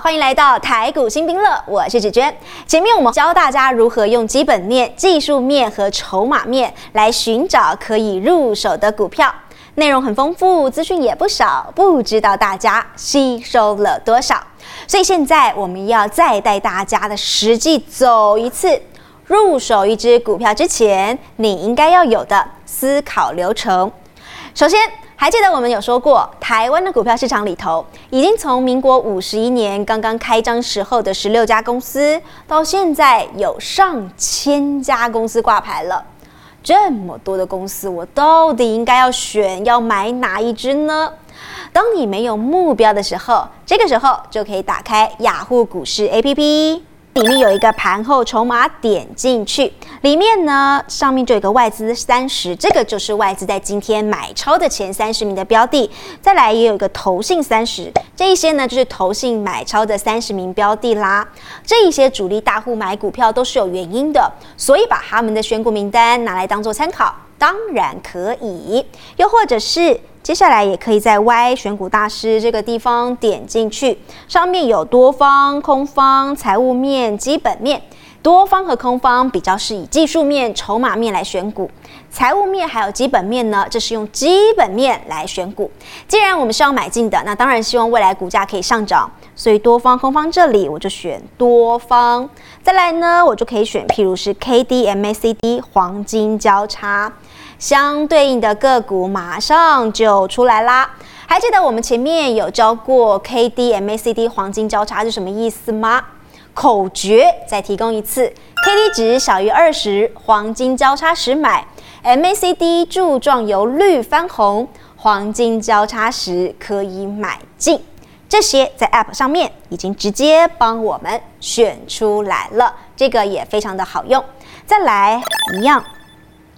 欢迎来到台股新兵乐，我是芷娟。前面我们教大家如何用基本面、技术面和筹码面来寻找可以入手的股票，内容很丰富，资讯也不少，不知道大家吸收了多少。所以现在我们要再带大家的实际走一次，入手一只股票之前，你应该要有的思考流程。首先。还记得我们有说过，台湾的股票市场里头，已经从民国五十一年刚刚开张时候的十六家公司，到现在有上千家公司挂牌了。这么多的公司，我到底应该要选要买哪一只呢？当你没有目标的时候，这个时候就可以打开雅虎股市 APP。里面有一个盘后筹码，点进去，里面呢上面就有个外资三十，这个就是外资在今天买超的前三十名的标的。再来也有一个投信三十，这一些呢就是投信买超的三十名标的啦。这一些主力大户买股票都是有原因的，所以把他们的选股名单拿来当做参考，当然可以。又或者是。接下来也可以在 Y 选股大师这个地方点进去，上面有多方、空方、财务面、基本面。多方和空方比较是以技术面、筹码面来选股，财务面还有基本面呢，这是用基本面来选股。既然我们是要买进的，那当然希望未来股价可以上涨，所以多方、空方这里我就选多方。再来呢，我就可以选，譬如是 K D M A C D 黄金交叉。相对应的个股马上就出来啦！还记得我们前面有教过 K D M A C D 黄金交叉是什么意思吗？口诀再提供一次：K D 值小于二十，黄金交叉时买；M A C D 柱状由绿翻红，黄金交叉时可以买进。这些在 App 上面已经直接帮我们选出来了，这个也非常的好用。再来一样。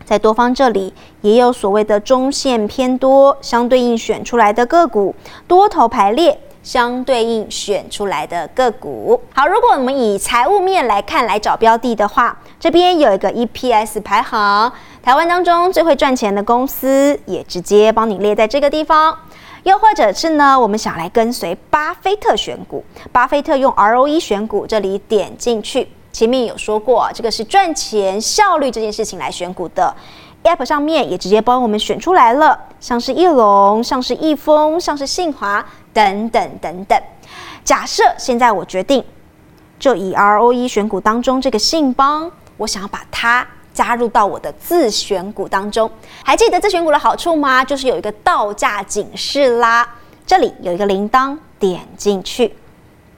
在多方这里也有所谓的中线偏多，相对应选出来的个股，多头排列相对应选出来的个股。好，如果我们以财务面来看来找标的的话，这边有一个 EPS 排行，台湾当中最会赚钱的公司也直接帮你列在这个地方。又或者是呢，我们想来跟随巴菲特选股，巴菲特用 ROE 选股，这里点进去。前面有说过，这个是赚钱效率这件事情来选股的，App 上面也直接帮我们选出来了，像是翼龙、像是易丰、像是信华等等等等。假设现在我决定，就以 ROE 选股当中这个信邦，我想要把它加入到我的自选股当中。还记得自选股的好处吗？就是有一个倒价警示啦，这里有一个铃铛，点进去。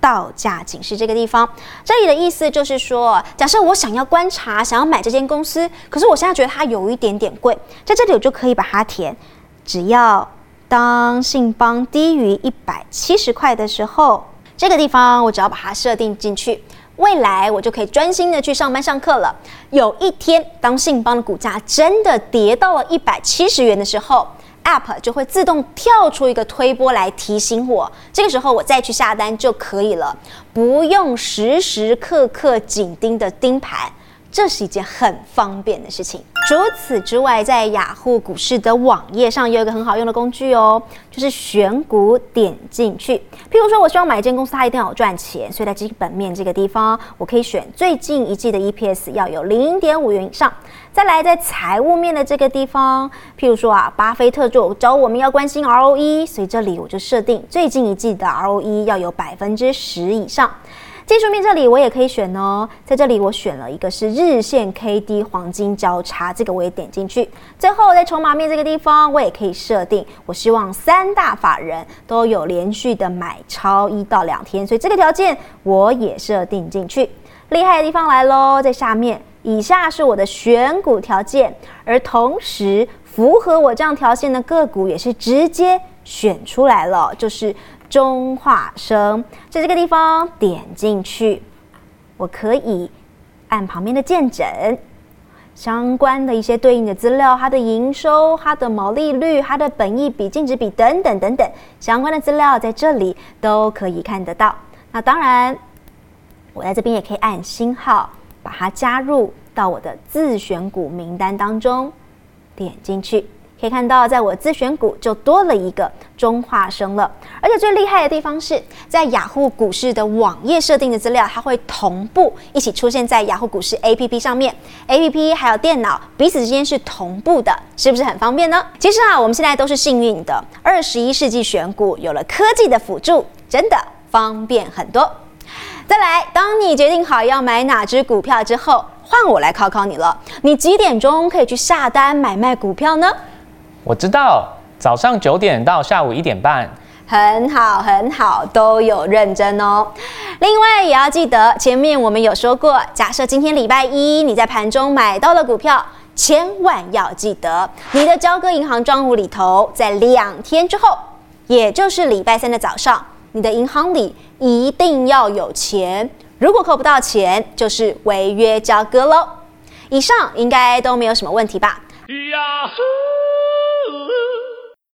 到价警示这个地方，这里的意思就是说，假设我想要观察，想要买这间公司，可是我现在觉得它有一点点贵，在这里我就可以把它填，只要当信邦低于一百七十块的时候，这个地方我只要把它设定进去，未来我就可以专心的去上班上课了。有一天，当信邦的股价真的跌到了一百七十元的时候。App 就会自动跳出一个推波来提醒我，这个时候我再去下单就可以了，不用时时刻刻紧盯的盯盘。这是一件很方便的事情。除此之外，在雅虎股市的网页上也有一个很好用的工具哦，就是选股点进去。譬如说，我希望买一间公司，它一定要有赚钱，所以在基本面这个地方，我可以选最近一季的 EPS 要有零点五元以上。再来，在财务面的这个地方，譬如说啊，巴菲特就找我们要关心 ROE，所以这里我就设定最近一季的 ROE 要有百分之十以上。技术面这里我也可以选哦，在这里我选了一个是日线 K D 黄金交叉，这个我也点进去。最后在筹码面这个地方，我也可以设定，我希望三大法人都有连续的买超一到两天，所以这个条件我也设定进去。厉害的地方来喽，在下面，以下是我的选股条件，而同时符合我这样条件的个股也是直接选出来了，就是。中化生在这个地方点进去，我可以按旁边的键诊相关的一些对应的资料，它的营收、它的毛利率、它的本益比、净值比等等等等相关的资料在这里都可以看得到。那当然，我在这边也可以按星号把它加入到我的自选股名单当中，点进去。可以看到，在我自选股就多了一个中化生了。而且最厉害的地方是在雅虎股市的网页设定的资料，它会同步一起出现在雅虎股市 APP 上面，APP 还有电脑彼此之间是同步的，是不是很方便呢？其实啊，我们现在都是幸运的，二十一世纪选股有了科技的辅助，真的方便很多。再来，当你决定好要买哪只股票之后，换我来考考你了。你几点钟可以去下单买卖股票呢？我知道，早上九点到下午一点半。很好，很好，都有认真哦。另外也要记得，前面我们有说过，假设今天礼拜一你在盘中买到了股票，千万要记得，你的交割银行账户里头，在两天之后，也就是礼拜三的早上，你的银行里一定要有钱。如果扣不到钱，就是违约交割喽。以上应该都没有什么问题吧？呀